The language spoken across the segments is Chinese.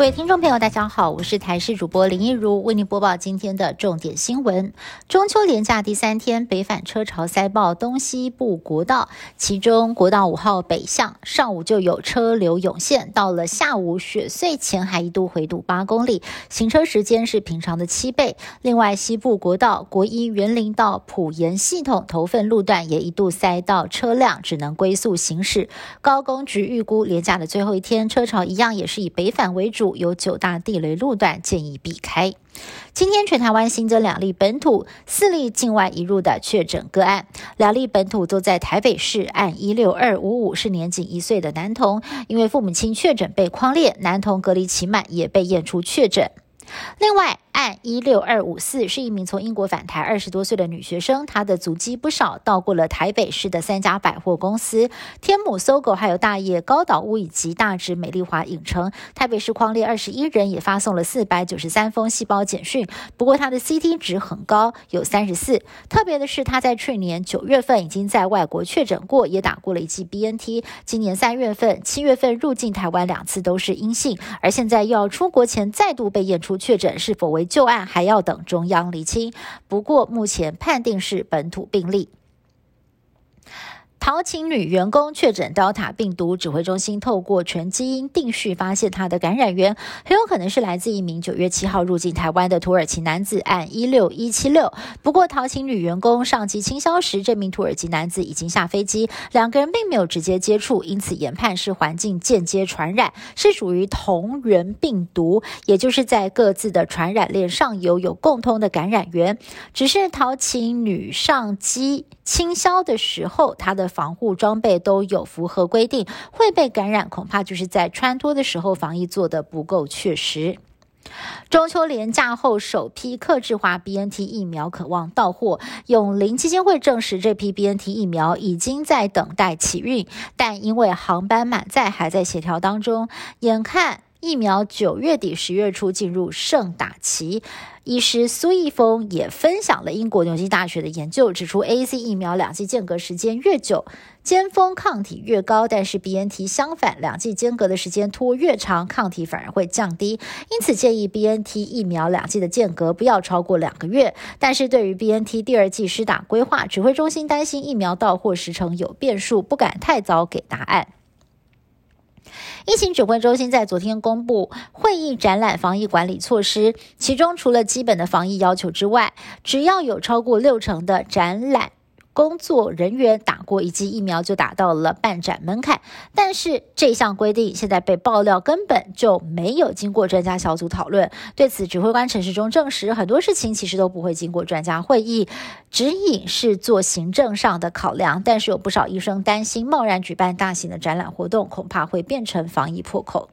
各位听众朋友，大家好，我是台视主播林一如，为您播报今天的重点新闻。中秋连假第三天，北返车潮塞爆东西部国道，其中国道五号北向上午就有车流涌现，到了下午雪隧前还一度回堵八公里，行车时间是平常的七倍。另外，西部国道国一园林到普盐系统头份路段也一度塞到车辆只能龟速行驶。高工局预估连假的最后一天，车潮一样也是以北返为主。有九大地雷路段建议避开。今天全台湾新增两例本土、四例境外移入的确诊个案，两例本土都在台北市，按一六二五五是年仅一岁的男童，因为父母亲确诊被框列，男童隔离期满也被验出确诊。另外，案一六二五四是一名从英国返台二十多岁的女学生，她的足迹不少，到过了台北市的三家百货公司：天母、搜狗，还有大业高岛屋以及大直美丽华影城。台北市匡列二十一人也发送了四百九十三封细胞简讯，不过她的 CT 值很高，有三十四。特别的是，她在去年九月份已经在外国确诊过，也打过了一剂 BNT。今年三月份、七月份入境台湾两次都是阴性，而现在又要出国前再度被验出。确诊是否为旧案，还要等中央厘清。不过目前判定是本土病例。陶琴女员工确诊 Delta 病毒，指挥中心透过全基因定序发现她的感染源很有可能是来自一名九月七号入境台湾的土耳其男子，按一六一七六。不过陶琴女员工上机清消时，这名土耳其男子已经下飞机，两个人并没有直接接触，因此研判是环境间接传染，是属于同源病毒，也就是在各自的传染链上游有共通的感染源。只是陶琴女上机清消的时候，她的防护装备都有符合规定，会被感染，恐怕就是在穿脱的时候防疫做得不够确实。中秋连假后，首批克制化 BNT 疫苗渴望到货，永林基金会证实，这批 BNT 疫苗已经在等待起运，但因为航班满载，还在协调当中，眼看。疫苗九月底、十月初进入盛打期，医师苏义峰也分享了英国牛津大学的研究，指出 A C 疫苗两剂间隔时间越久，尖峰抗体越高，但是 B N T 相反，两剂间隔的时间拖越长，抗体反而会降低。因此建议 B N T 疫苗两剂的间隔不要超过两个月。但是对于 B N T 第二剂施打规划，指挥中心担心疫苗到货时程有变数，不敢太早给答案。疫情指挥中心在昨天公布会议展览防疫管理措施，其中除了基本的防疫要求之外，只要有超过六成的展览。工作人员打过一剂疫苗就达到了办展门槛，但是这项规定现在被爆料根本就没有经过专家小组讨论。对此，指挥官陈时中证实，很多事情其实都不会经过专家会议，指引是做行政上的考量。但是有不少医生担心，贸然举办大型的展览活动，恐怕会变成防疫破口。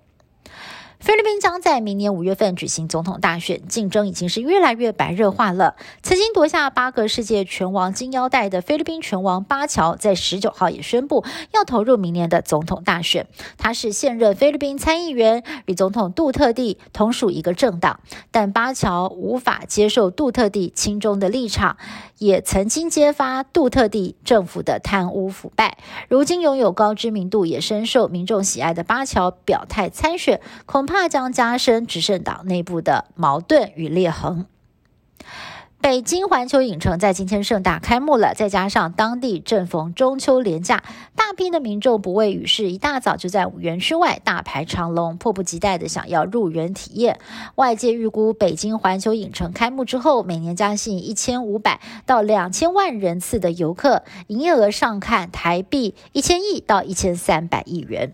菲律宾将在明年五月份举行总统大选，竞争已经是越来越白热化了。曾经夺下八个世界拳王金腰带的菲律宾拳王巴乔，在十九号也宣布要投入明年的总统大选。他是现任菲律宾参议员，与总统杜特地同属一个政党，但巴乔无法接受杜特地亲中的立场，也曾经揭发杜特地政府的贪污腐败。如今拥有高知名度，也深受民众喜爱的巴乔表态参选，恐。怕将加深执政党内部的矛盾与裂痕。北京环球影城在今天盛大开幕了，再加上当地正逢中秋连假，大批的民众不畏雨势，一大早就在园区外大排长龙，迫不及待的想要入园体验。外界预估，北京环球影城开幕之后，每年将吸引一千五百到两千万人次的游客，营业额上看台币一千亿到一千三百亿元。